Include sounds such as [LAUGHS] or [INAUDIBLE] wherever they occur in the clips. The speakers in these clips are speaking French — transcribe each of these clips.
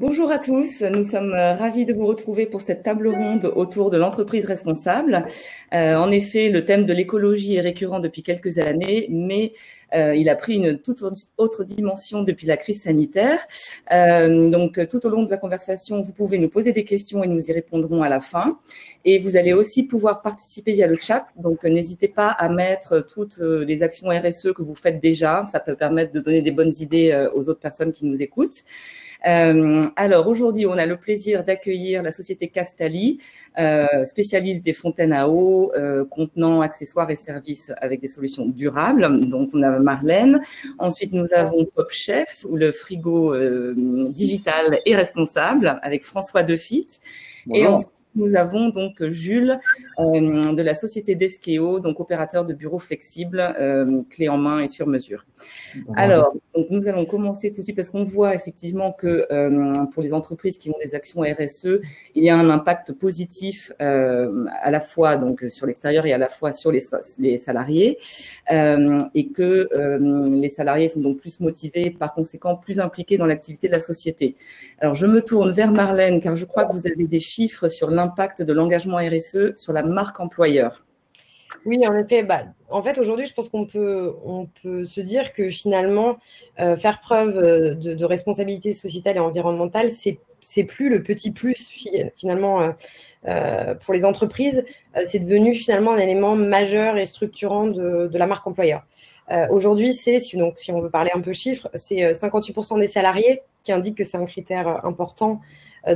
Bonjour à tous, nous sommes euh, ravis de vous retrouver pour cette table ronde autour de l'entreprise responsable. Euh, en effet, le thème de l'écologie est récurrent depuis quelques années, mais euh, il a pris une toute autre dimension depuis la crise sanitaire. Donc, tout au long de la conversation, vous pouvez nous poser des questions et nous y répondrons à la fin. Et vous allez aussi pouvoir participer via le chat. Donc, n'hésitez pas à mettre toutes les actions RSE que vous faites déjà. Ça peut permettre de donner des bonnes idées aux autres personnes qui nous écoutent. Euh, alors aujourd'hui, on a le plaisir d'accueillir la société Castali, euh, spécialiste des fontaines à eau, euh, contenant accessoires et services avec des solutions durables. Donc on a Marlène. Ensuite, nous avons Pop Chef, ou le frigo euh, digital et responsable, avec François Defitte. Et ensuite, nous avons donc Jules euh, de la société Deskeo, donc opérateur de bureaux flexibles, euh, clé en main et sur mesure. Alors, donc nous allons commencer tout de suite parce qu'on voit effectivement que euh, pour les entreprises qui ont des actions RSE, il y a un impact positif euh, à la fois donc sur l'extérieur et à la fois sur les, les salariés, et que les salariés sont donc plus motivés, par conséquent plus impliqués dans l'activité de la société. Alors, je me tourne vers Marlène car je crois que vous avez des chiffres sur l'impact l'impact de l'engagement RSE sur la marque employeur oui, en effet. Bah, en fait, aujourd'hui, je pense qu'on peut, on peut se dire que finalement, euh, faire preuve euh, de, responsabilité sociétale et environnementale, c'est c'est plus le petit plus finalement euh, pour les entreprises. c'est devenu finalement un élément majeur et structurant de, de la marque employeur. aujourd'hui, c'est donc si on veut parler un peu chiffres, c'est 58% des salariés qui indiquent que c'est un critère important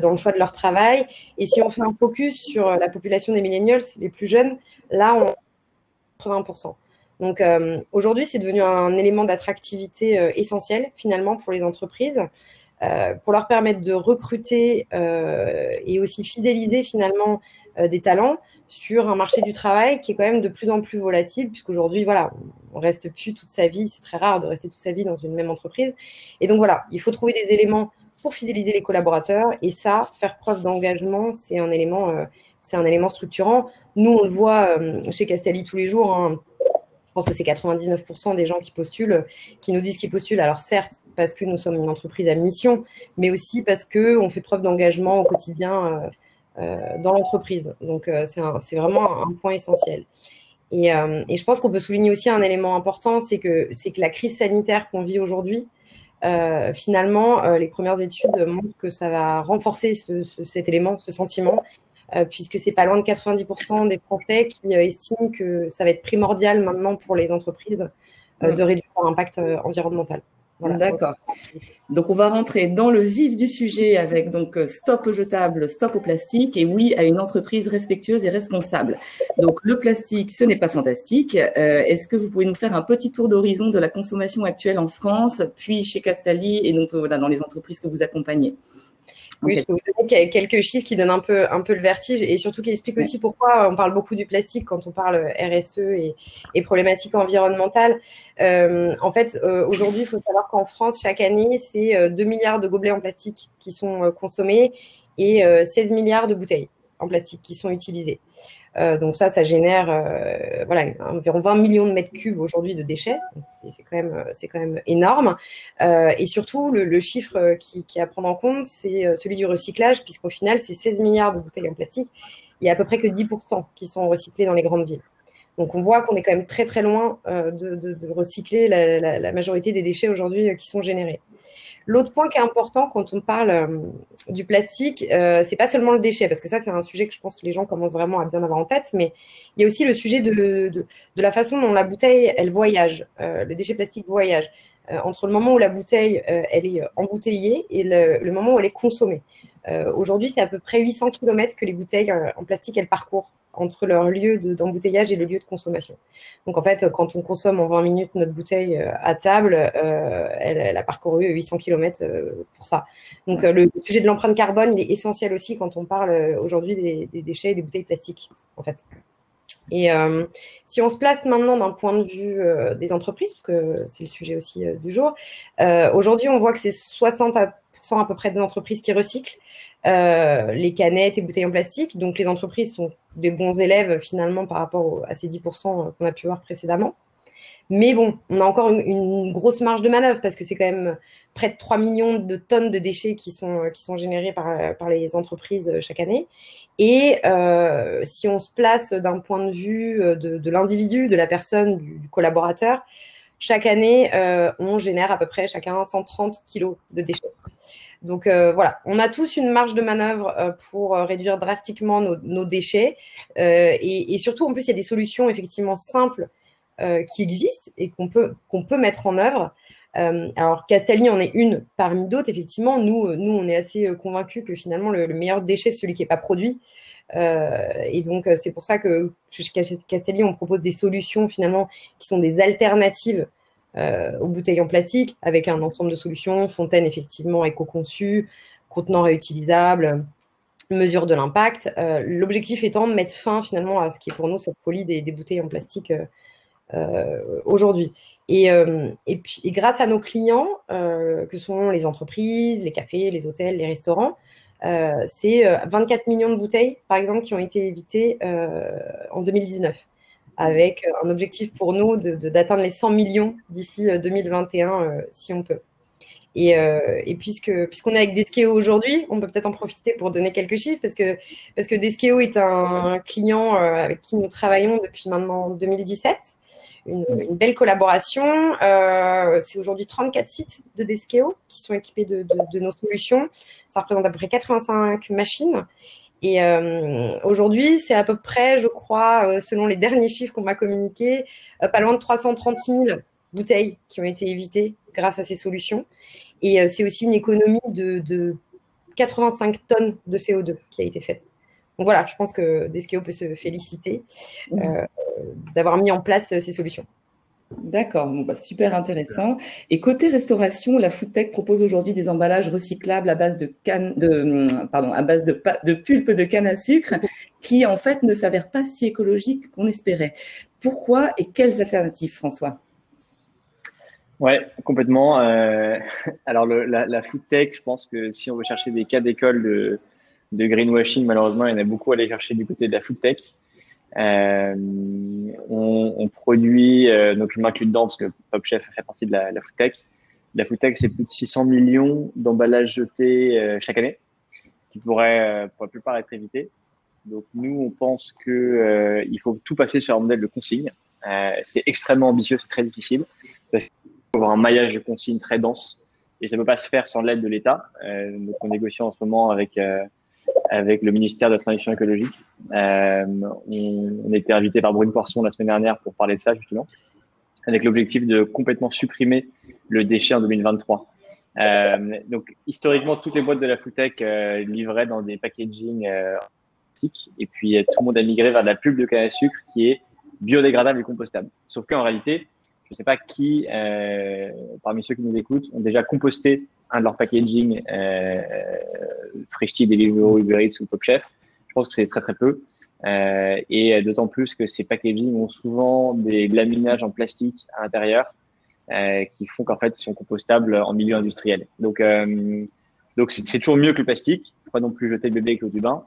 dans le choix de leur travail. Et si on fait un focus sur euh, la population des millennials, les plus jeunes, là, on 80%. Donc euh, aujourd'hui, c'est devenu un élément d'attractivité essentiel finalement pour les entreprises, pour leur permettre de recruter et aussi fidéliser finalement des talents sur un marché du travail qui est quand même de plus en plus volatile, puisqu'aujourd'hui, voilà, on reste plus toute sa vie, c'est très rare de rester toute sa vie dans une même entreprise. Et donc voilà, il faut trouver des éléments pour fidéliser les collaborateurs. Et ça, faire preuve d'engagement, c'est un élément, euh, c'est un élément structurant. Nous, on le voit euh, chez Castelli tous les jours. Hein. Je pense que c'est 99% des gens qui postulent, qui nous disent qu'ils postulent. Alors certes, parce que nous sommes une entreprise à mission, mais aussi parce que on fait preuve d'engagement au quotidien euh, dans l'entreprise. Donc c'est vraiment un point essentiel. Et, je pense qu'on peut souligner aussi un élément important, c'est que c'est que la crise sanitaire qu'on vit aujourd'hui, euh, finalement, euh, les premières études montrent que ça va renforcer cet élément, ce sentiment, euh, puisque c'est pas loin de 90% des Français qui estiment que ça va être primordial maintenant pour les entreprises de réduire leur impact environnemental. D'accord. Donc on va rentrer dans le vif du sujet avec donc euh, stop au jetable, stop au plastique et oui à une entreprise respectueuse et responsable. Donc le plastique, ce n'est pas fantastique. Euh, est-ce que vous pouvez nous faire un petit tour d'horizon de la consommation actuelle en France, puis chez Castali et donc voilà dans les entreprises que vous accompagnez? Oui, je peux vous donner quelques chiffres qui donnent un peu, un peu le vertige et surtout qui expliquent aussi pourquoi on parle beaucoup du plastique quand on parle RSE et, et problématiques environnementales. Euh, en fait, euh, aujourd'hui, il faut savoir qu'en France, chaque année, c'est 2 euh, milliards de gobelets en plastique qui sont euh, consommés et 16 milliards de bouteilles en plastique qui sont utilisées. Euh, donc ça, ça génère euh, voilà, environ 20 millions de mètres cubes aujourd'hui de déchets. C'est quand, même, quand même énorme. Euh, et surtout, le, le chiffre qui, qui, est à prendre en compte, c'est celui du recyclage, puisqu'au final, c'est 16 milliards de bouteilles en plastique. Il y a à peu près que 10% qui sont recyclés dans les grandes villes. Donc on voit qu'on est quand même très très loin de, de, de, recycler la, la, la, majorité des déchets aujourd'hui qui sont générés. L'autre point qui est important quand on parle euh, du plastique, euh, c'est pas seulement le déchet, parce que ça, c'est un sujet que je pense que les gens commencent vraiment à bien avoir en tête, mais il y a aussi le sujet de, la façon dont la bouteille, elle voyage, euh, le déchet plastique voyage, entre le moment où la bouteille, elle est embouteillée et le, moment où elle est consommée. Aujourd'hui, c'est à peu près 800 km que les bouteilles en plastique, elles parcourent entre leur lieu d'embouteillage et le lieu de consommation. Donc en fait, quand on consomme en 20 minutes notre bouteille euh, à table, euh, elle, a parcouru 800 km euh, pour ça. Donc le sujet de l'empreinte carbone, est essentiel aussi quand on parle aujourd'hui des, des, déchets et des bouteilles plastiques, en fait. Et euh, si on se place maintenant d'un point de vue euh, des entreprises, parce que c'est le sujet aussi euh, du jour, aujourd'hui on voit que c'est 60% à peu près des entreprises qui recyclent. Les canettes et bouteilles en plastique. Donc les entreprises sont des bons élèves finalement par rapport à ces 10% qu'on a pu voir précédemment. Mais bon, on a encore une, grosse marge de manœuvre parce que c'est quand même près de 3 millions de tonnes de déchets qui sont, qui générés par les entreprises chaque année. Et euh, si on se place d'un point de vue de, de l'individu, de la personne, du, collaborateur, chaque année, euh, on génère à peu près chacun 130 kilos de déchets. Donc euh, voilà, on a tous une marge de manœuvre euh, pour euh, réduire drastiquement nos, déchets. Et, surtout, en plus, il y a des solutions effectivement simples qui existent et qu'on peut, qu'on peut mettre en œuvre. Alors, Castelli en est une parmi d'autres, effectivement. Nous, nous, on est assez convaincus que finalement, le, meilleur déchet, c'est celui qui n'est pas produit. et donc, c'est pour ça que chez Castelli, on propose des solutions finalement qui sont des alternatives euh, aux bouteilles en plastique avec un ensemble de solutions, fontaine effectivement éco-conçue, contenant réutilisable, mesure de l'impact. Euh, l'objectif étant de mettre fin finalement à ce qui est pour nous cette folie des, bouteilles en plastique euh, aujourd'hui. Et, et, puis, grâce à nos clients, que sont les entreprises, les cafés, les hôtels, les restaurants, c'est 24 millions de bouteilles, par exemple, qui ont été évitées en 2019 avec un objectif pour nous d'atteindre les 100 millions d'ici 2021, euh, euh, si on peut. Et, euh, et puisque puisqu'on est avec Deskeo aujourd'hui, on peut peut-être en profiter pour donner quelques chiffres parce que parce que Deskeo est un client avec qui nous travaillons depuis maintenant 2017, une, une belle collaboration. Euh, c'est aujourd'hui 34 sites de Deskeo qui sont équipés de, de, de, nos solutions. Ça représente à peu près 85 machines et euh, aujourd'hui, c'est à peu près, je crois, euh, selon les derniers chiffres qu'on m'a communiqués, euh, pas loin de 330 000 bouteilles qui ont été évitées grâce à ces solutions. Et c'est aussi une économie de, 85 tonnes de CO2 qui a été faite. Donc voilà, je pense que Deskeo peut se féliciter mmh. d'avoir mis en place ces solutions. D'accord, bah, super intéressant. Et côté restauration, la Foodtech propose aujourd'hui des emballages recyclables à base de canne, de, pardon, à base de, de pulpe de canne à sucre, qui en fait ne s'avèrent pas si écologiques qu'on espérait. Pourquoi et quelles alternatives, François? Ouais, complètement. Euh, [LAUGHS] alors la, la Foodtech, je pense que si on veut chercher des cas d'école de, de greenwashing, malheureusement, il y en a beaucoup à aller chercher du côté de la Foodtech. Euh, on, on, produit, euh, donc je m'inclus dedans parce que Pop Chef fait partie de la, la food tech. La food tech, c'est plus de 600 millions d'emballages jetés euh, chaque année, qui pourraient pour la plupart être évités. Donc nous, on pense que il faut tout passer sur un modèle de consigne. c'est extrêmement ambitieux, c'est très difficile avoir un maillage de consigne très dense et ça ne peut pas se faire sans l'aide de l'État. donc on négocie en ce moment avec avec le ministère de la Transition écologique. Euh, on, on, été invité par Brune Poisson la semaine dernière pour parler de ça justement, avec l'objectif de complètement supprimer le déchet en 2023. Euh, donc historiquement, toutes les boîtes de la foodtech euh, livraient dans des packaging euh, et puis euh, tout le monde a migré vers de la pulpe de canne à sucre qui est biodégradable et compostable. Sauf qu'en réalité, je ne sais pas qui, euh, parmi ceux qui nous écoutent, ont déjà composté un de leurs packaging euh, Freshti, Deliveroo, Uber Eats ou Pop Chef. Je pense que c'est très très peu. Euh, et d'autant plus que ces packaging ont souvent des laminages en plastique à l'intérieur euh, qui font qu'en fait ils sont compostables en milieu industriel. Donc donc c'est toujours mieux que le plastique. Faut pas non plus jeter le bébé avec l'eau du bain.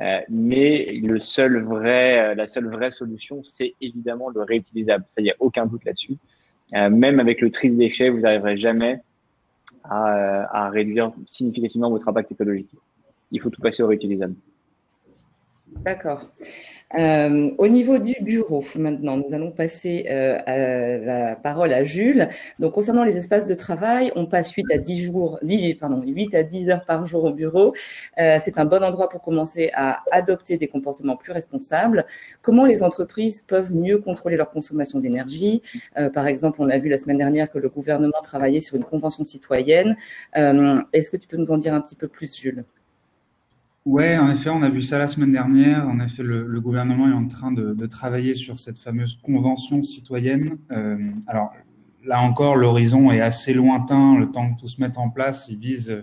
Euh, mais le seul vrai, la seule vraie solution, c'est évidemment le réutilisable. Ça, il n'y a aucun doute là-dessus. Euh, même avec le tri de déchets, vous n'arriverez jamais à, à, réduire significativement votre impact écologique. Il faut tout passer au réutilisable. D'accord. Euh, au niveau du bureau, maintenant, nous allons passer euh, la parole à Jules. Donc, concernant les espaces de travail, on passe 8 à 10 jours, 10, pardon, 8 à 10 heures par jour au bureau. Euh, c'est un bon endroit pour commencer à adopter des comportements plus responsables. Comment les entreprises peuvent mieux contrôler leur consommation d'énergie? Euh, Par exemple, on a vu la semaine dernière que le gouvernement travaillait sur une convention citoyenne. Euh, est-ce que tu peux nous en dire un petit peu plus, Jules? Ouais, en effet, on a vu ça la semaine dernière. En effet, le, le gouvernement est en train de, de, travailler sur cette fameuse convention citoyenne. Euh, alors là encore, l'horizon est assez lointain. Le temps que tout se mette en place, il vise,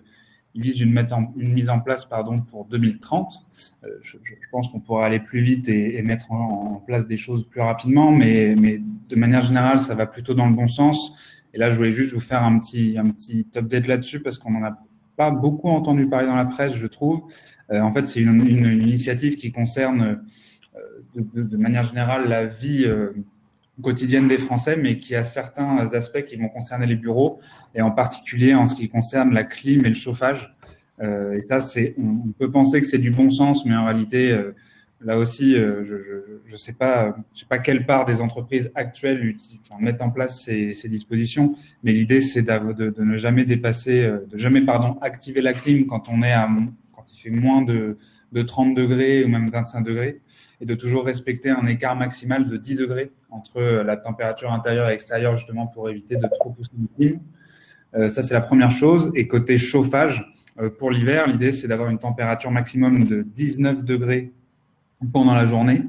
il vise une, mise en place pardon pour 2030. Euh, je, je, pense qu'on pourra aller plus vite et, et mettre en, en, place des choses plus rapidement, mais, mais de manière générale, ça va plutôt dans le bon sens. Et là, je voulais juste vous faire un petit, un petit update là-dessus parce qu'on en a pas beaucoup entendu parler dans la presse, je trouve. Euh, en fait, c'est une, initiative qui concerne euh, de, manière générale la vie euh, quotidienne des Français, mais qui a certains aspects qui vont concerner les bureaux, et en particulier en ce qui concerne la clim et le chauffage. Et ça, c'est, on, peut penser que c'est du bon sens, mais en réalité, là aussi, euh, je ne sais pas, je sais pas quelle part des entreprises actuelles mettent en place ces, dispositions, mais l'idée, c'est de, ne jamais dépasser, de jamais, pardon, activer la clim quand on est à, quand il fait moins de, de 30 degrés ou même 25 degrés et de toujours respecter un écart maximal de 10 degrés entre la température intérieure et extérieure, justement pour éviter de trop pousser le clim. Euh, ça, c'est la première chose. Et côté chauffage, euh, pour l'hiver, l'idée, c'est d'avoir une température maximum de 19 degrés pendant la journée.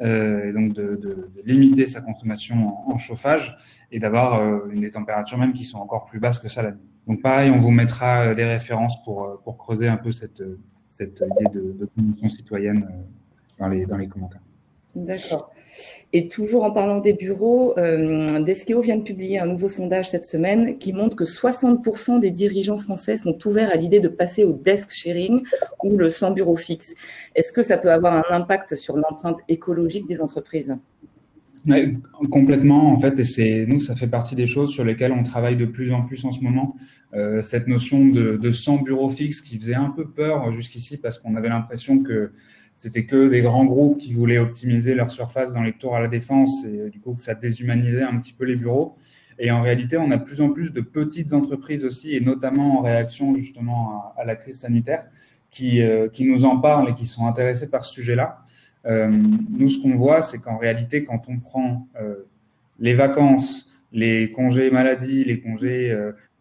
Euh, et donc de, limiter sa consommation en, chauffage et d'avoir euh, des températures même qui sont encore plus basses que ça la nuit. Donc pareil, on vous mettra les références pour, pour creuser un peu cette, cette idée de, de consommation citoyenne dans les, dans les commentaires. D'accord. Et toujours en parlant des bureaux, euh, Deskeo vient de publier un nouveau sondage cette semaine qui montre que 60% des dirigeants français sont ouverts à l'idée de passer au desk sharing ou le sans bureau fixe. Est-ce que ça peut avoir un impact sur l'empreinte écologique des entreprises? Complètement, en fait, et c'est nous, ça fait partie des choses sur lesquelles on travaille de plus en plus en ce moment. Euh, cette notion de, de sans bureau fixe qui faisait un peu peur jusqu'ici parce qu'on avait l'impression que c'était que des grands groupes qui voulaient optimiser leur surface dans les tours à la défense et euh, du coup que ça déshumanisait un petit peu les bureaux. Et en réalité, on a de plus en plus de petites entreprises aussi, et notamment en réaction justement à, la crise sanitaire, qui, euh, qui nous en parlent et qui sont intéressés par ce sujet-là. Euh, nous, ce qu'on voit, c'est qu'en réalité, quand on prend euh, les vacances, les congés maladie, les congés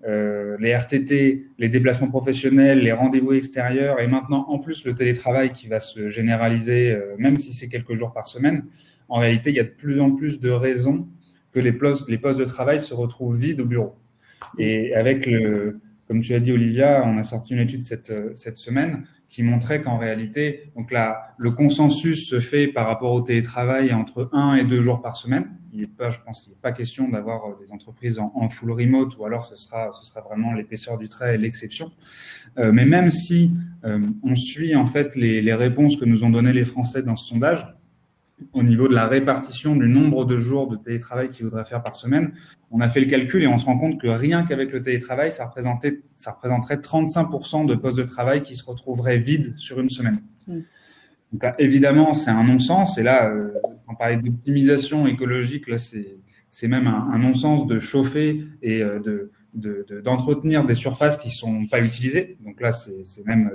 euh, les RTT, les déplacements professionnels, les rendez-vous extérieurs et maintenant en plus le télétravail qui va se généraliser, euh, même si c'est quelques jours par semaine, en réalité, il y a de plus en plus de raisons que les postes, les postes de travail se retrouvent vides au bureau. Et avec le, comme tu as dit, Olivia, on a sorti une étude cette, cette semaine qui montrait qu'en réalité, donc là, le consensus se fait par rapport au télétravail entre un et deux jours par semaine. Il n'est pas, je pense, il n'est pas question d'avoir euh, des entreprises en, en, full remote ou alors ce sera, ce sera vraiment l'épaisseur du trait et l'exception. Euh, mais même si euh, on suit en fait les, les réponses que nous ont données les Français dans ce sondage, au niveau de la répartition du nombre de jours de télétravail qu'ils voudraient faire par semaine, on a fait le calcul et on se rend compte que rien qu'avec le télétravail, ça, représentait, ça représenterait 35% de postes de travail qui se retrouveraient vides sur une semaine. Mm. Donc là, évidemment, c'est un non-sens. Et là, euh, on parlait d'optimisation écologique, là, c'est, c'est même un, un non-sens de chauffer et euh, de, d'entretenir de, des surfaces qui sont pas utilisées. Donc là, c'est même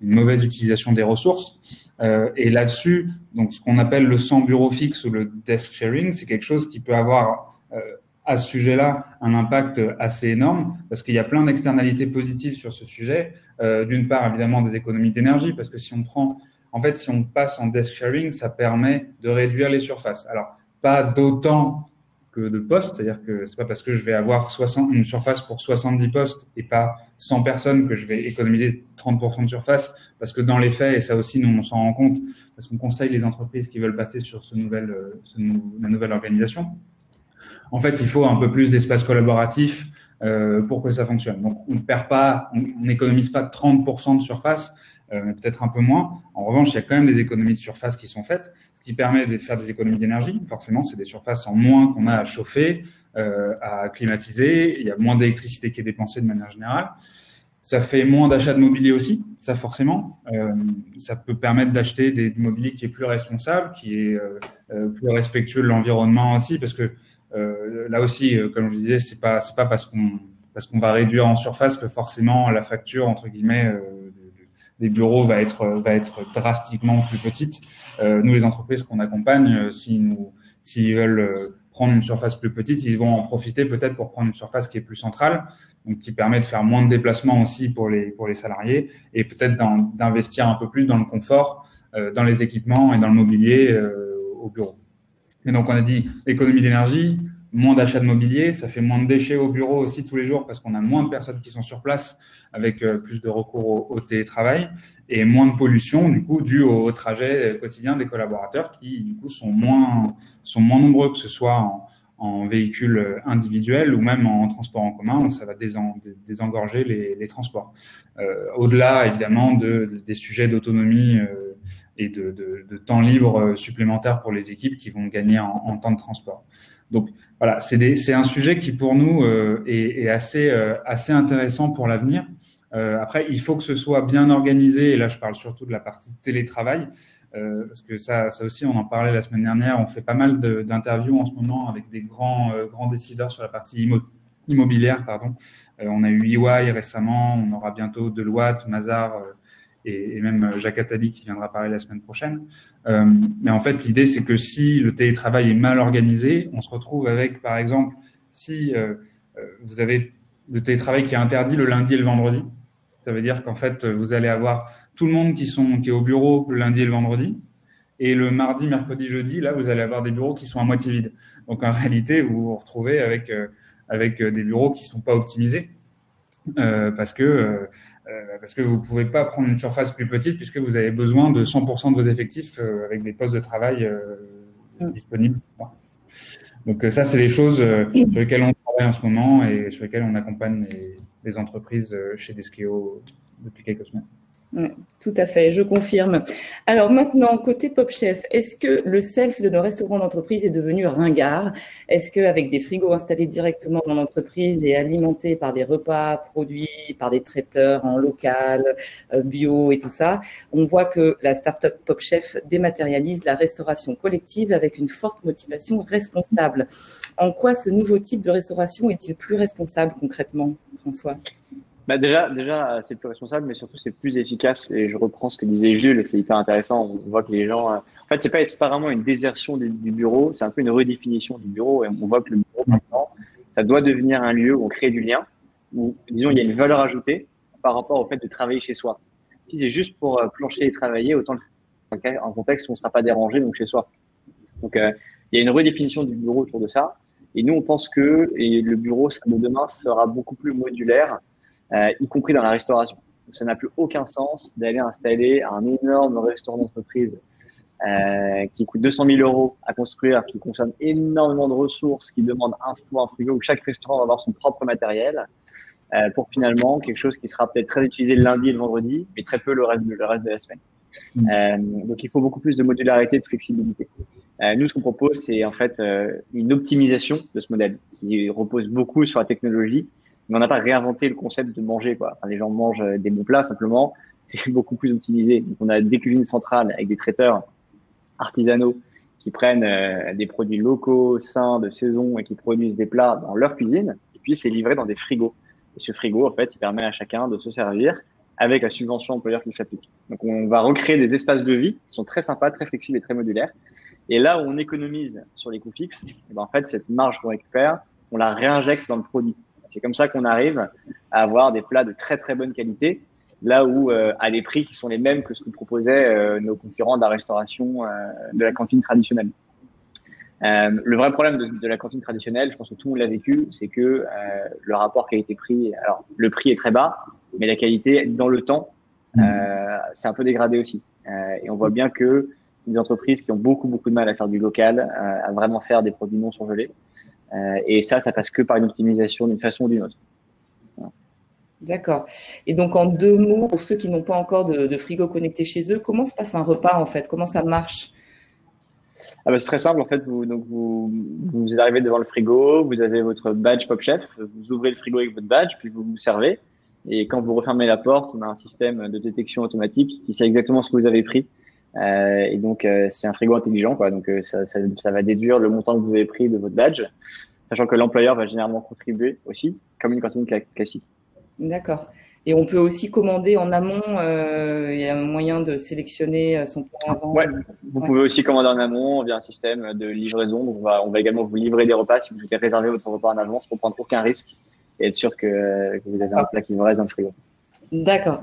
une mauvaise utilisation des ressources. Euh, et là-dessus, donc ce qu'on appelle le sans bureau fixe ou le desk sharing, c'est quelque chose qui peut avoir euh, à ce sujet-là un impact assez énorme parce qu'il y a plein d'externalités positives sur ce sujet. Euh, D'une part, évidemment, des économies d'énergie parce que si on prend, en fait, si on passe en desk sharing, ça permet de réduire les surfaces. Alors, pas d'autant de postes, c'est-à-dire que c'est pas parce que je vais avoir 60, une surface pour 70 postes et pas 100 personnes que je vais économiser 30% de surface, parce que dans les faits, et ça aussi nous on s'en rend compte, parce qu'on conseille les entreprises qui veulent passer sur ce nouvel, euh, la nouvelle organisation, en fait il faut un peu plus d'espace collaboratif euh, pour que ça fonctionne. Donc on ne perd pas, on n'économise pas 30% de surface, mais peut-être un peu moins. En revanche, il y a quand même des économies de surface qui sont faites, ce qui permet de faire des économies d'énergie. Forcément, c'est des surfaces en moins qu'on a à chauffer, euh, à climatiser. Il y a moins d'électricité qui est dépensée de manière générale. Ça fait moins d'achats de mobilier aussi, ça forcément. Euh, ça peut permettre d'acheter des, mobilier qui est plus responsable, qui est euh, euh plus respectueux de l'environnement aussi, parce que euh, là aussi, comme je disais, c'est pas c'est pas parce qu'on parce qu'on va réduire en surface que forcément la facture entre guillemets des bureaux va être va être drastiquement plus petite. Euh, nous, les entreprises qu'on accompagne, euh, s'ils nous s'ils veulent euh, prendre une surface plus petite, ils vont en profiter peut-être pour prendre une surface qui est plus centrale, donc qui permet de faire moins de déplacements aussi pour les pour les salariés et peut-être d'investir un peu plus dans le confort, euh, dans les équipements et dans le mobilier euh, au bureau. Et donc on a dit économie d'énergie, moins d'achats de mobilier, ça fait moins de déchets au bureau aussi tous les jours parce qu'on a moins de personnes qui sont sur place avec euh, plus de recours au, télétravail et moins de pollution du coup dû au, trajet quotidien des collaborateurs qui du coup sont moins sont moins nombreux que ce soit en, en véhicule individuel ou même en transport en commun ça va désengorger les, transports. Euh, Au-delà évidemment de, des sujets d'autonomie euh, et de, temps libre supplémentaire pour les équipes qui vont gagner en, temps de transport. Donc voilà, c'est un sujet qui pour nous est, est, assez, assez intéressant pour l'avenir. après, il faut que ce soit bien organisé, et là je parle surtout de la partie télétravail, euh, parce que ça, ça aussi, on en parlait la semaine dernière. On fait pas mal d'interviews en ce moment avec des grands, euh, grands décideurs sur la partie immobilière. Pardon. Euh, on a eu EY récemment, on aura bientôt Deloitte, Mazar et, et, même Jacques Attali qui viendra parler la semaine prochaine. mais en fait, l'idée, c'est que si le télétravail est mal organisé, on se retrouve avec, par exemple, si vous avez le télétravail qui est interdit le lundi et le vendredi, ça veut dire qu'en fait, vous allez avoir tout le monde qui, sont, qui est au bureau le lundi et le vendredi. Et le mardi, mercredi, jeudi, là, vous allez avoir des bureaux qui sont à moitié vides. Donc, en réalité, vous vous retrouvez avec, euh, avec des bureaux qui ne sont pas optimisés euh, parce, que, euh, parce que vous ne pouvez pas prendre une surface plus petite puisque vous avez besoin de 100% de vos effectifs avec des postes de travail mm. disponibles. Donc, ça, c'est des choses sur lesquelles on travaille en ce moment et sur lesquelles on accompagne les, les entreprises chez Deskeo depuis quelques semaines tout à fait, je confirme. Alors maintenant, côté Pop Chef, est-ce que le self de nos restaurants d'entreprise est devenu ringard? Est-ce qu'avec des frigos installés directement dans l'entreprise et alimentés par des repas produits par des traiteurs en local, euh, bio et tout ça, on voit que la start-up Pop Chef dématérialise la restauration collective avec une forte motivation responsable? En quoi ce nouveau type de restauration est-il plus responsable concrètement, François? Bah déjà, déjà, c'est plus responsable, mais surtout c'est plus efficace. Et je reprends ce que disait Jules, c'est hyper intéressant. On voit que les gens, euh, en fait, c'est pas, vraiment une désertion du, bureau, c'est un peu une redéfinition du bureau. Et on voit que le bureau maintenant, ça doit devenir un lieu où on crée du lien, où disons il y a une valeur ajoutée par rapport au fait de travailler chez soi. Si c'est juste pour euh, plancher et travailler, autant le faire en contexte où on ne sera pas dérangé, donc chez soi. Donc euh, il y a une redéfinition du bureau autour de ça. Et nous, on pense que et le bureau de demain sera beaucoup plus modulaire euh, y compris dans la restauration. ça n'a plus aucun sens d'aller installer un énorme restaurant d'entreprise euh, qui coûte 200 000 euros à construire, qui consomme énormément de ressources, qui demande un four, un frigo, où chaque restaurant va avoir son propre matériel, euh, pour finalement quelque chose qui sera peut-être très utilisé le lundi et le vendredi, mais très peu le reste, le reste de la semaine. Mmh. Euh, donc il faut beaucoup plus de modularité, de flexibilité. Euh, nous, ce qu'on propose, c'est en fait euh, une optimisation de ce modèle qui repose beaucoup sur la technologie mais on n'a pas réinventé le concept de manger. Quoi. les gens mangent euh, des bons plats simplement, [LAUGHS] c'est beaucoup plus optimisé. Donc, on a des cuisines centrales avec des traiteurs artisanaux qui prennent euh, des produits locaux, sains, de saison et qui produisent des plats dans leur cuisine. Et puis, c'est livré dans des frigos. Et ce frigo, en fait, il permet à chacun de se servir avec la subvention employeur qui s'applique. Donc, on va recréer des espaces de vie qui sont très sympas, très flexibles et très modulaires. Et là où on économise sur les coûts fixes, eh ben, en fait, cette marge qu'on récupère, on la réinjecte dans le produit. C'est comme ça qu'on arrive à avoir des plats de très très bonne qualité, là où euh, à des prix qui sont les mêmes que ce que proposaient euh, nos concurrents de la restauration euh, de la cantine traditionnelle. le vrai problème de, la cantine traditionnelle, je pense que tout le monde l'a vécu, c'est que le rapport qualité-prix, alors le prix est très bas, mais la qualité dans le temps, c'est un peu dégradé aussi. et on voit bien que c'est des entreprises qui ont beaucoup beaucoup de mal à faire du local, à vraiment faire des produits non surgelés. Euh, et ça, ça passe que par une optimisation d'une façon ou d'une autre. D'accord. Et donc, en deux mots, pour ceux qui n'ont pas encore de, frigo connecté chez eux, comment se passe un repas en fait? Comment ça marche? Ah bah, C'est très simple en fait. Vous, donc vous, vous arrivez devant le frigo, vous avez votre badge Pop Chef, vous ouvrez le frigo avec votre badge, puis vous vous servez. Et quand vous refermez la porte, on a un système de détection automatique qui sait exactement ce que vous avez pris euh, et donc, euh, c'est un frigo intelligent, quoi. Donc, euh, ça, ça, ça, va déduire le montant que vous avez pris de votre badge, sachant que l'employeur va généralement contribuer aussi, comme une cantine classique. D'accord. Et on peut aussi commander en amont. Euh, il y a un moyen de sélectionner son plat avant. Ouais. Vous pouvez aussi commander en amont via un système de livraison. Donc on va, on va également vous livrer des repas si vous souhaitez réserver votre repas en avance pour prendre aucun risque et être sûr que, que vous avez un plat qui vous reste dans le frigo. D'accord.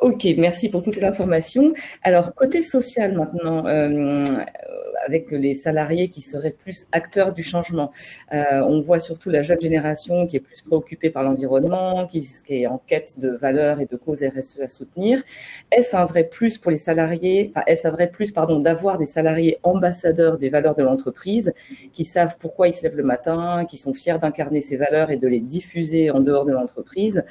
Ok, merci pour toute l'information. Alors, côté social maintenant, euh, avec les salariés qui seraient plus acteurs du changement. on voit surtout la jeune génération qui est plus préoccupée par l'environnement, qui, qui, est en quête de valeurs et de causes RSE à soutenir. Est-ce un vrai plus pour les salariés, enfin, est-ce un vrai plus, pardon, d'avoir des salariés ambassadeurs des valeurs de l'entreprise qui savent pourquoi ils se lèvent le matin, qui sont fiers d'incarner ces valeurs et de les diffuser en dehors de l'entreprise?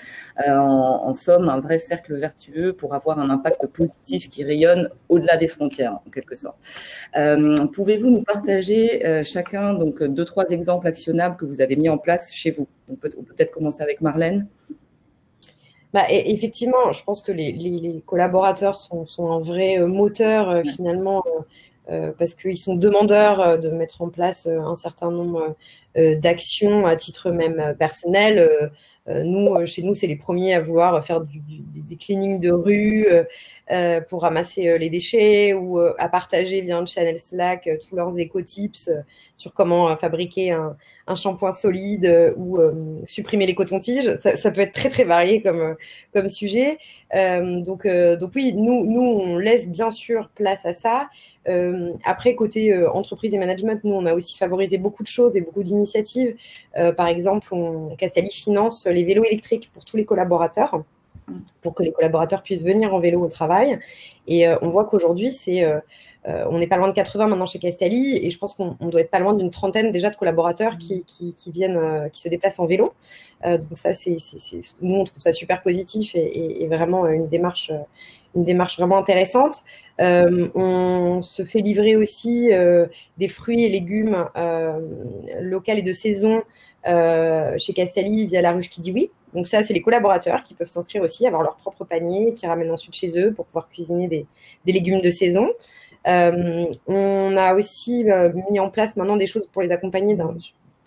Euh, en, somme, un vrai cercle vertueux pour avoir un impact positif qui rayonne au-delà des frontières, en quelque sorte. Euh, pouvez-vous nous partager euh, chacun donc deux trois exemples actionnables que vous avez mis en place chez vous? On peut peut-être commencer avec Marlène. Bah, effectivement, je pense que les, collaborateurs sont, sont, un vrai moteur finalement parce qu'ils sont demandeurs de mettre en place un certain nombre d'actions à titre même personnel. Euh, nous, euh, chez nous, c'est les premiers à vouloir faire des, cleaning de rue euh, pour ramasser les déchets ou à partager via un channel Slack tous leurs éco-tips sur comment fabriquer un, shampoing solide ou supprimer les cotons-tiges. Ça, ça, peut être très très varié comme, comme sujet. donc, donc oui, nous, nous, on laisse bien sûr place à ça. Euh, après, côté euh, entreprise et management, nous, on a aussi favorisé beaucoup de choses et beaucoup d'initiatives. Euh, par exemple, on, Castelli finance les vélos électriques pour tous les collaborateurs, pour que les collaborateurs puissent venir en vélo au travail. Et on voit qu'aujourd'hui, c'est on n'est pas loin de 80 maintenant chez Castelli et je pense qu'on doit être pas loin d'une trentaine déjà de collaborateurs qui, viennent, qui se déplacent en vélo. donc ça, c'est, nous on trouve ça super positif et vraiment une démarche, une démarche vraiment intéressante. Euh, on se fait livrer aussi euh, des fruits et légumes euh, locaux et de saison chez Castelli via la ruche qui dit oui. Donc ça, c'est les collaborateurs qui peuvent s'inscrire aussi, avoir leur propre panier, qui ramènent ensuite chez eux pour pouvoir cuisiner des, des légumes de saison. on a aussi mis en place maintenant des choses pour les accompagner d'un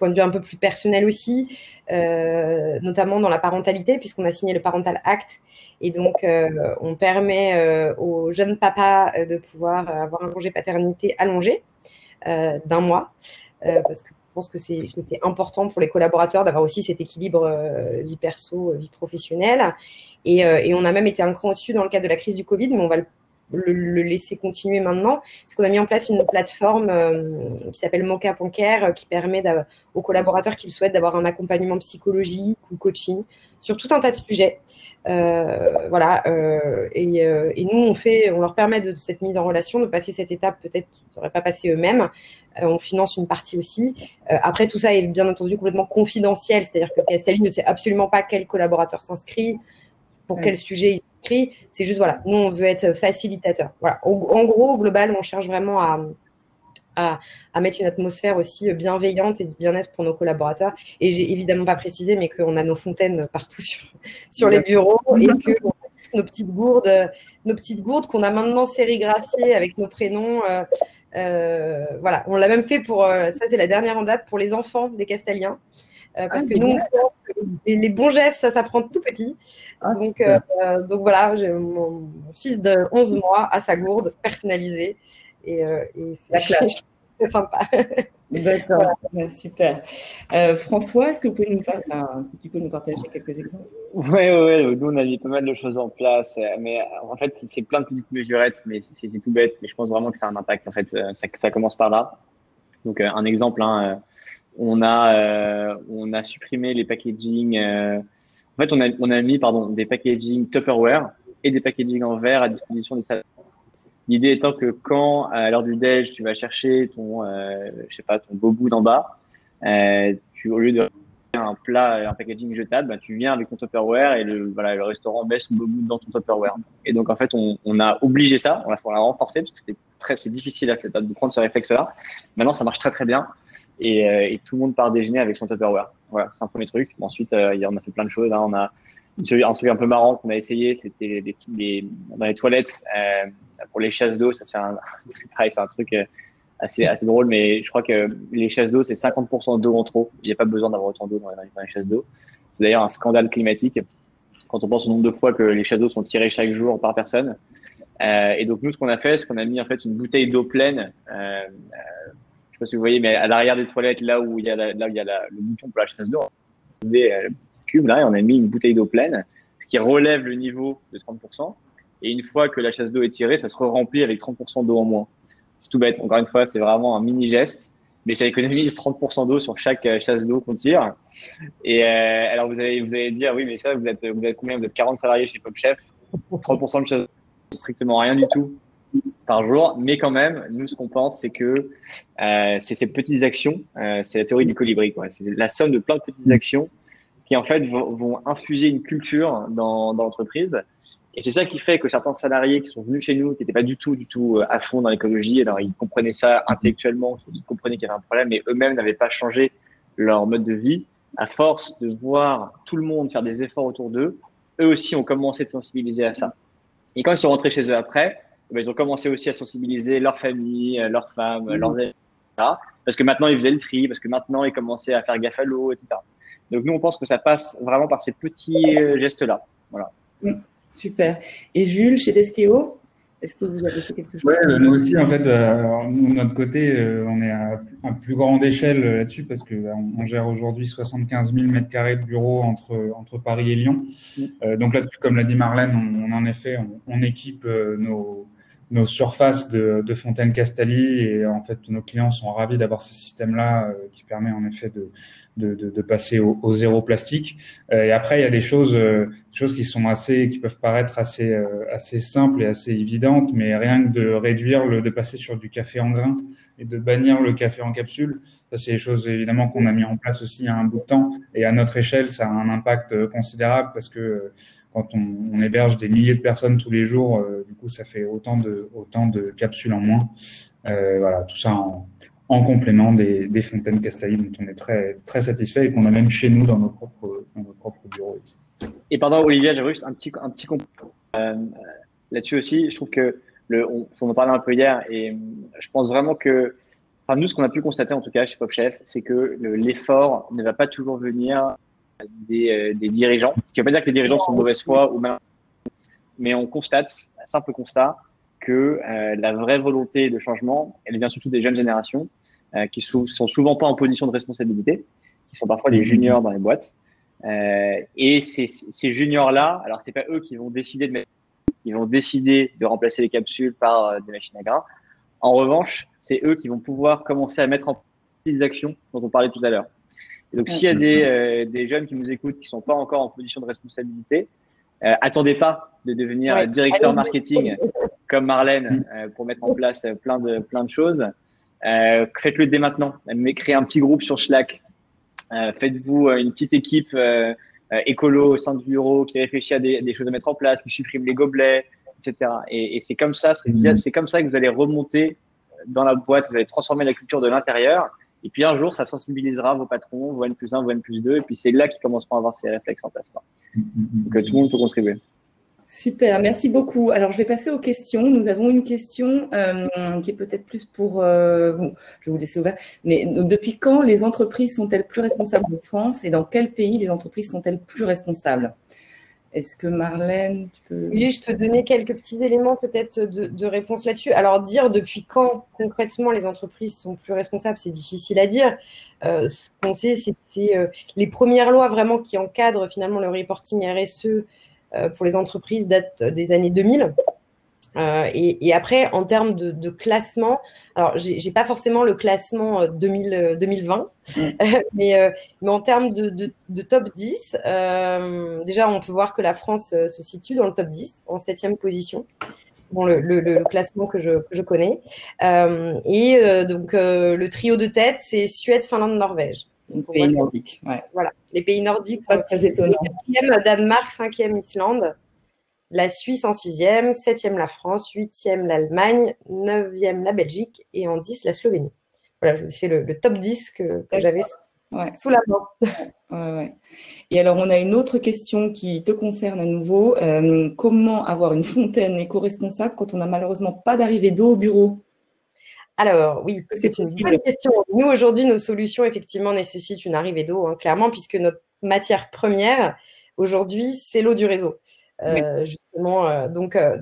point de vue un peu plus personnel aussi, euh, notamment dans la parentalité, puisqu'on a signé le Parental Act. Et donc, euh, on permet euh, aux jeunes papas de pouvoir avoir un congé paternité allongé d'un mois, parce que je pense que c'est important pour les collaborateurs d'avoir aussi cet équilibre vie perso, vie professionnelle. Et, et, on a même été un cran au-dessus dans le cadre de la crise du Covid, mais on va le le, laisser continuer maintenant, parce qu'on a mis en place une plateforme euh, qui s'appelle Mocha Ponker, euh, qui permet aux collaborateurs qui le souhaitent d'avoir un accompagnement psychologique ou coaching sur tout un tas de sujets. Euh, voilà, et, nous on fait, on leur permet de, cette mise en relation, de passer cette étape peut-être qu'ils n'auraient pas passé eux-mêmes. on finance une partie aussi. après tout ça est bien entendu complètement confidentiel, c'est-à-dire que Castelli ne sait absolument pas quel collaborateur s'inscrit, pour quel sujet il c'est juste, voilà, nous, on veut être facilitateur. Voilà. En, gros, au global, on cherche vraiment à, à, mettre une atmosphère aussi bienveillante et de bien-être pour nos collaborateurs. Et j'ai évidemment pas précisé, mais qu'on a nos fontaines partout sur, [LAUGHS] sur les bureaux et que nos petites gourdes, nos petites gourdes qu'on a maintenant sérigraphiées avec nos prénoms. Euh, euh, voilà, on l'a même fait pour, euh, ça c'est la dernière en date, pour les enfants des Castaliens. Euh, parce ah, que nous, les, bons gestes, ça s'apprend tout petit. Ah, donc, euh, donc voilà, j'ai mon, fils de 11 mois à sa gourde personnalisée. Et, euh, et c'est [LAUGHS] sympa. D'accord, super. François, est-ce que vous pouvez nous, tu peux nous partager quelques exemples? Oui, oui, oui. Nous, on a mis pas mal de choses en place. Mais en fait, c'est plein de petites mesurettes, mais c'est tout bête. Mais je pense vraiment que ça a un impact. En fait, ça, ça commence par là. Donc, un exemple, hein, on a, euh, on a supprimé les packaging. Euh, en fait, on a, on a mis pardon, des packaging Tupperware et des packaging en verre à disposition des salariés. L'idée étant que quand, à l'heure du déj, tu vas chercher ton, euh, je sais pas, ton bobo d'en bas, euh, tu, au lieu de un plat, un packaging jetable, bah, tu viens avec ton Tupperware et le, voilà, le restaurant met son bobo dans ton Tupperware. Et donc, en fait, on, on a obligé ça, on l'a, renforcé parce que c'était très, c'est difficile à faire, de prendre ce réflexe-là. Maintenant, ça marche très, très bien et, euh, et, tout le monde part déjeuner avec son Tupperware. Voilà, c'est un premier truc. Ensuite, euh, on a fait plein de choses. Hein. On a un truc un peu marrant qu'on a essayé, c'était dans les toilettes euh, pour les chasses d'eau. Ça, c'est un, [LAUGHS] c'est un truc euh, assez, assez drôle, mais je crois que les chasses d'eau, c'est 50% d'eau en trop. Il n'y a pas besoin d'avoir autant d'eau dans, les chasses d'eau. C'est d'ailleurs un scandale climatique quand on pense au nombre de fois que les chasses d'eau sont tirées chaque jour par personne. Euh, et donc nous, ce qu'on a fait, c'est qu'on a mis en fait une bouteille d'eau pleine euh, pas si vous voyez, mais à l'arrière des toilettes, là où il y a, le bouton pour la chasse d'eau, on a cube là et on a mis une bouteille d'eau pleine, ce qui relève le niveau de 30%. Et une fois que la chasse d'eau est tirée, ça se re remplit avec 30% d'eau en moins. C'est tout bête. Encore une fois, c'est vraiment un mini geste, mais ça économise 30% d'eau sur chaque chasse d'eau qu'on tire. Et alors vous allez vous allez dire oui, mais ça vous êtes vous êtes combien? Vous êtes 40 salariés chez Pop Chef. 30% de chasse d'eau, c'est strictement rien du tout par jour. Mais quand même, nous, ce qu'on pense, c'est que euh, c'est ces petites actions, euh, c'est la théorie du colibri, quoi. C'est la somme de plein de petites actions qui, en fait, vont, vont infuser une culture dans, dans l'entreprise. Et c'est ça qui fait que certains salariés qui sont venus chez nous, qui n'étaient pas du tout, du tout euh, à fond dans l'écologie, alors ils comprenaient ça intellectuellement, ils comprenaient qu'il y avait un problème, mais eux-mêmes n'avaient pas changé leur mode de vie. À force de voir tout le monde faire des efforts autour d'eux, eux aussi ont commencé de sensibiliser à ça. Et quand ils sont rentrés chez eux après, eh ben, ils ont commencé aussi à sensibiliser leurs familles, euh, leurs femmes, mmh. leurs etc. Parce que maintenant, ils faisaient le tri, parce que maintenant, ils commençaient à faire gaffe à l'eau, etc. Donc, nous, on pense que ça passe vraiment par ces petits euh, gestes-là. Voilà. Mmh. Super. Et Jules, chez Deskeo, est-ce que vous avez fait quelque chose? Oui, nous aussi, en fait, euh, nous, de notre côté, on est à, plus grande échelle là-dessus parce que on, gère aujourd'hui 75 000 mètres carrés de bureaux entre, entre Paris et Lyon. Mmh. donc là-dessus, comme l'a dit Marlène, on, en effet, on, on équipe nos, nos surfaces de, de Fontaine Castali et en fait nos clients sont ravis d'avoir ce système-là euh, qui permet en effet de, de, de, de passer au, au, zéro plastique. Euh, et après il y a des choses, euh, choses qui sont assez, qui peuvent paraître assez assez simples et assez évidentes, mais rien que de réduire le, de passer sur du café en grain et de bannir le café en capsule, ça c'est des choses évidemment qu'on a mis en place aussi il y a un bout de temps et à notre échelle ça a un impact considérable parce que quand on, héberge des milliers de personnes tous les jours, euh, du coup, ça fait autant de, capsules en moins. Euh, voilà, tout ça en, en complément des, fontaines Castelli dont on est très, très satisfait et qu'on a même chez nous dans nos propres, dans bureaux. Et pardon, Olivier, j'avais juste un petit, un petit euh, là-dessus aussi. Je trouve que on, on en parlait un peu hier et je pense vraiment que, enfin, nous, ce qu'on a pu constater en tout cas chez Pop Chef, c'est que l'effort ne va pas toujours venir des, euh, des dirigeants. Ce qui ne veut pas dire que les dirigeants sont de mauvaise foi ou mal, mais on constate, un simple constat, que euh, la vraie volonté de changement, elle vient surtout des jeunes générations euh, qui sou sont souvent pas en position de responsabilité, qui sont parfois des juniors dans les boîtes. Et ces, juniors-là, alors c'est pas eux qui vont décider de mettre, ils vont décider de remplacer les capsules par des machines à grains. En revanche, c'est eux qui vont pouvoir commencer à mettre en place des actions dont on parlait tout à l'heure donc, s'il y a des, euh, des, jeunes qui nous écoutent qui sont pas encore en position de responsabilité, euh, attendez pas de devenir directeur marketing [LAUGHS] comme Marlène euh, pour mettre en place plein de plein de choses. Euh, faites-le dès maintenant. Créez un petit groupe sur Slack. Faites-vous une petite équipe écolo au sein du bureau qui réfléchit à des, des, choses à mettre en place, qui supprime les gobelets, etc. Et, et c'est comme ça, c'est mmh. c'est comme ça que vous allez remonter dans la boîte, vous allez transformer la culture de l'intérieur et puis un jour, ça sensibilisera vos patrons, vos N plus 1, vos N plus 2, et puis c'est là qu'ils commenceront à avoir ces réflexes en place. Donc tout le monde peut contribuer. Super, merci beaucoup. Alors, je vais passer aux questions. Nous avons une question euh, qui est peut-être plus pour... Euh, je vais vous laisser ouvert. Mais depuis quand les entreprises sont-elles plus responsables en France et dans quel pays les entreprises sont-elles plus responsables? Est-ce que Marlène, tu peux... Oui, je peux donner quelques petits éléments peut-être de, réponse là-dessus. Alors, dire depuis quand concrètement les entreprises sont plus responsables, c'est difficile à dire. Euh, ce qu'on sait, c'est que euh, les premières lois vraiment qui encadrent finalement le reporting RSE euh, pour les entreprises datent des années 2000. Euh, et, et, après, en termes de, de classement, alors j'ai pas forcément le classement 2000, euh, 2020, euh, mm. [LAUGHS] mais, mais en termes de, de, de top 10, euh, déjà on peut voir que la France se situe dans le top 10, en septième position. Bon, le, le, le, classement que je, que je connais. et donc le trio de tête, c'est Suède, Finlande, Norvège. Les pays nordiques, ouais. Voilà, les pays nordiques. Pas très étonnant. Danemark, cinquième Islande la Suisse en sixième, septième la France, huitième l'Allemagne, neuvième la Belgique et en dix la Slovénie. Voilà, je vous ai fait le, top 10 que, j'avais sous, la main. Et alors, on a une autre question qui te concerne à nouveau. Euh, comment avoir une fontaine éco-responsable quand on n'a malheureusement pas d'arrivée d'eau au bureau? Alors oui, c'est une bonne question. Nous aujourd'hui, nos solutions effectivement nécessitent une arrivée d'eau, hein, clairement, puisque notre matière première aujourd'hui, c'est l'eau du réseau. Euh, justement, euh, donc, euh,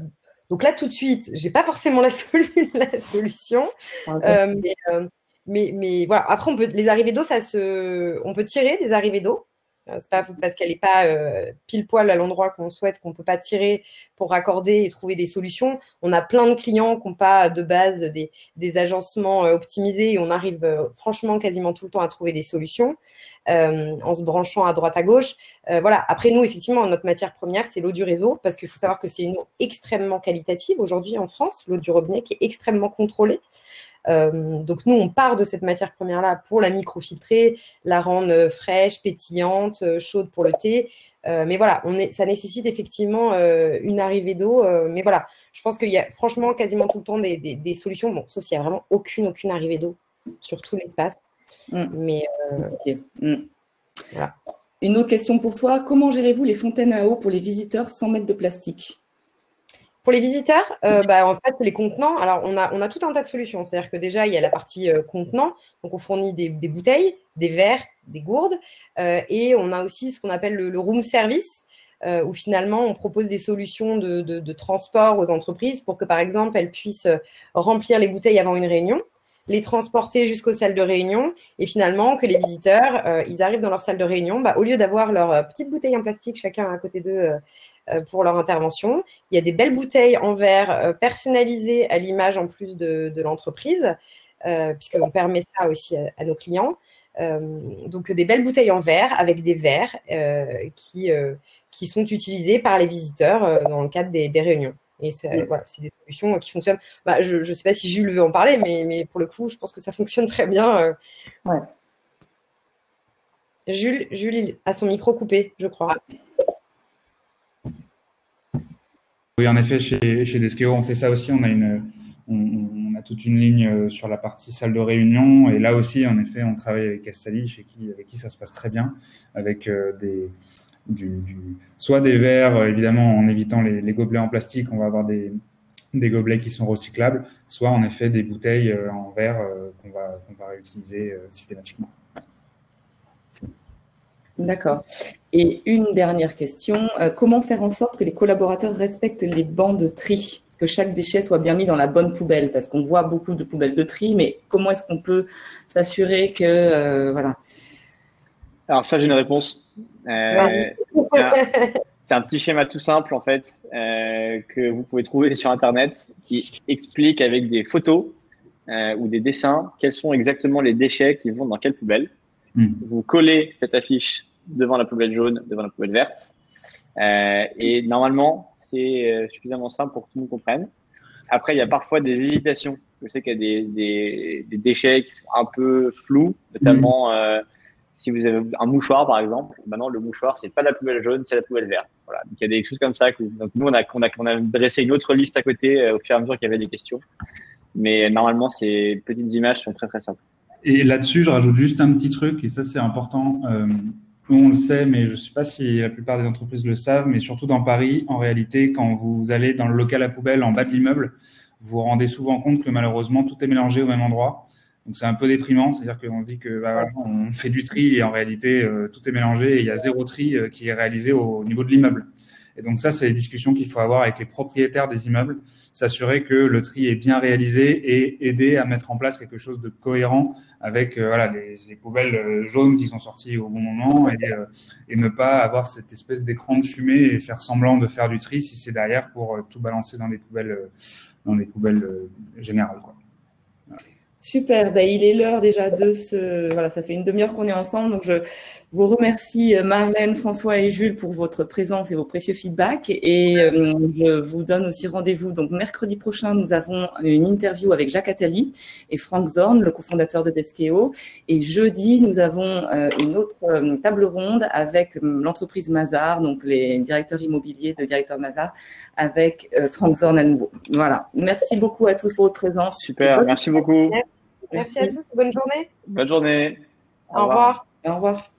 donc là, tout de suite, j'ai pas forcément la, [LAUGHS] la solution. mais, mais, mais, voilà, après, on peut, les arrivées d'eau, ça se, on peut tirer des arrivées d'eau. Euh, c'est pas parce qu'elle n'est pas euh, pile poil à l'endroit qu'on souhaite qu'on ne peut pas tirer pour raccorder et trouver des solutions. On a plein de clients qui n'ont pas de base des, agencements euh, optimisés et on arrive franchement quasiment tout le temps à trouver des solutions en se branchant à droite à gauche. voilà. Après nous, effectivement, notre matière première, c'est l'eau du réseau parce qu'il faut savoir que c'est une eau extrêmement qualitative aujourd'hui en France, l'eau du robinet qui est extrêmement contrôlée. Euh, donc nous, on part de cette matière première-là pour la microfiltrer, la rendre euh, fraîche, pétillante, euh, chaude pour le thé. mais voilà, on est, ça nécessite effectivement une arrivée d'eau. mais voilà, je pense qu'il y a franchement quasiment tout le temps des, des, solutions. Bon, sauf s'il n'y a vraiment aucune, aucune arrivée d'eau sur tout l'espace. Mm. Mais mm. voilà. Une autre question pour toi. Comment gérez-vous les fontaines à eau pour les visiteurs sans mettre de plastique? Pour les visiteurs, euh, bah, en fait, les contenants, alors on a, on a tout un tas de solutions. C'est-à-dire que déjà, il y a la partie euh, contenant, donc on fournit des, bouteilles, des verres, des gourdes, euh, et on a aussi ce qu'on appelle le, room service, où finalement on propose des solutions de, de, transport aux entreprises pour que, par exemple, elles puissent remplir les bouteilles avant une réunion les transporter jusqu'aux salles de réunion et finalement que les visiteurs, euh, ils arrivent dans leur salle de réunion, bah, au lieu d'avoir leur euh, petite bouteille en plastique chacun à côté d'eux euh, pour leur intervention, il y a des belles bouteilles en verre personnalisées à l'image en plus de, l'entreprise, puisqu'on permet ça aussi à, nos clients. donc des belles bouteilles en verre avec des verres qui, qui sont utilisés par les visiteurs dans le cadre des réunions. Et c'est voilà, des solutions qui fonctionnent. Bah, je ne sais pas si Jules veut en parler, mais, mais, pour le coup, je pense que ça fonctionne très bien. Euh. Ouais. Jules, Jules a son micro coupé, je crois. Oui, en effet, chez, chez Deskeo, on fait ça aussi. On a, une, on, a toute une ligne euh, sur la partie salle de réunion. Et là aussi, en effet, on travaille avec Castali, chez qui, avec qui ça se passe très bien, avec euh, des, du, soit des verres, euh, évidemment, en évitant les, gobelets en plastique, on va avoir des, des, gobelets qui sont recyclables, soit en effet des bouteilles euh, en verre euh, qu'on va, va, réutiliser systématiquement. D'accord. Et une dernière question. comment faire en sorte que les collaborateurs respectent les bancs de tri que chaque déchet soit bien mis dans la bonne poubelle? Parce qu'on voit beaucoup de poubelles de tri, mais comment est-ce qu'on peut s'assurer que... voilà. Alors ça, j'ai une réponse. Euh, c'est un, petit schéma tout simple en fait euh, que vous pouvez trouver sur internet qui explique avec des photos euh, ou des dessins quels sont exactement les déchets qui vont dans quelle poubelle. Hmm. Vous collez cette affiche devant la poubelle jaune, devant la poubelle verte, et normalement c'est suffisamment simple pour que tout le monde comprenne. Après, il y a parfois des hésitations. Je sais qu'il y a des, des, des, déchets qui sont un peu flous, notamment hmm si vous avez un mouchoir, par exemple, maintenant le mouchoir, c'est pas la poubelle jaune, c'est la poubelle verte. Voilà. Il y a des choses comme ça. nous, on a, dressé une autre liste à côté euh, au fur et à mesure qu'il y avait des questions. Mais normalement, ces petites images sont très très simples. Et là-dessus, je rajoute juste un petit truc, et ça c'est important. Euh, on le sait, mais je ne sais pas si la plupart des entreprises le savent, mais surtout dans Paris, en réalité, quand vous allez dans le local à poubelle en bas de l'immeuble, vous vous rendez souvent compte que malheureusement, tout est mélangé au même endroit. Donc c'est un peu déprimant, c'est-à-dire qu'on dit que bah, on fait du tri et en réalité euh, tout est mélangé et il y a zéro tri euh, qui est réalisé au, niveau de l'immeuble. Et donc ça, c'est des discussions qu'il faut avoir avec les propriétaires des immeubles, s'assurer que le tri est bien réalisé et aider à mettre en place quelque chose de cohérent avec euh, voilà les, les, poubelles jaunes qui sont sorties au bon moment et, et ne pas avoir cette espèce d'écran de fumée et faire semblant de faire du tri si c'est derrière pour tout balancer dans les poubelles dans les poubelles générales. Quoi. Super, ben, il est l'heure déjà de ce... Voilà, ça fait une demi-heure qu'on est ensemble, donc je vous remercie euh, Marlène, François et Jules pour votre présence et vos précieux feedbacks. Et euh, je vous donne aussi rendez-vous. Donc mercredi prochain, nous avons une interview avec Jacques Attali et Frank Zorn, le cofondateur de Deskeo. Et jeudi, nous avons euh, une autre table ronde avec l'entreprise Mazar, donc les directeurs immobiliers de directeur Mazar, avec Frank Zorn à nouveau. Voilà. Merci beaucoup à tous pour votre présence. Super, merci beaucoup. Merci. à tous. Bonne journée. Bonne journée. Au, revoir. Au revoir.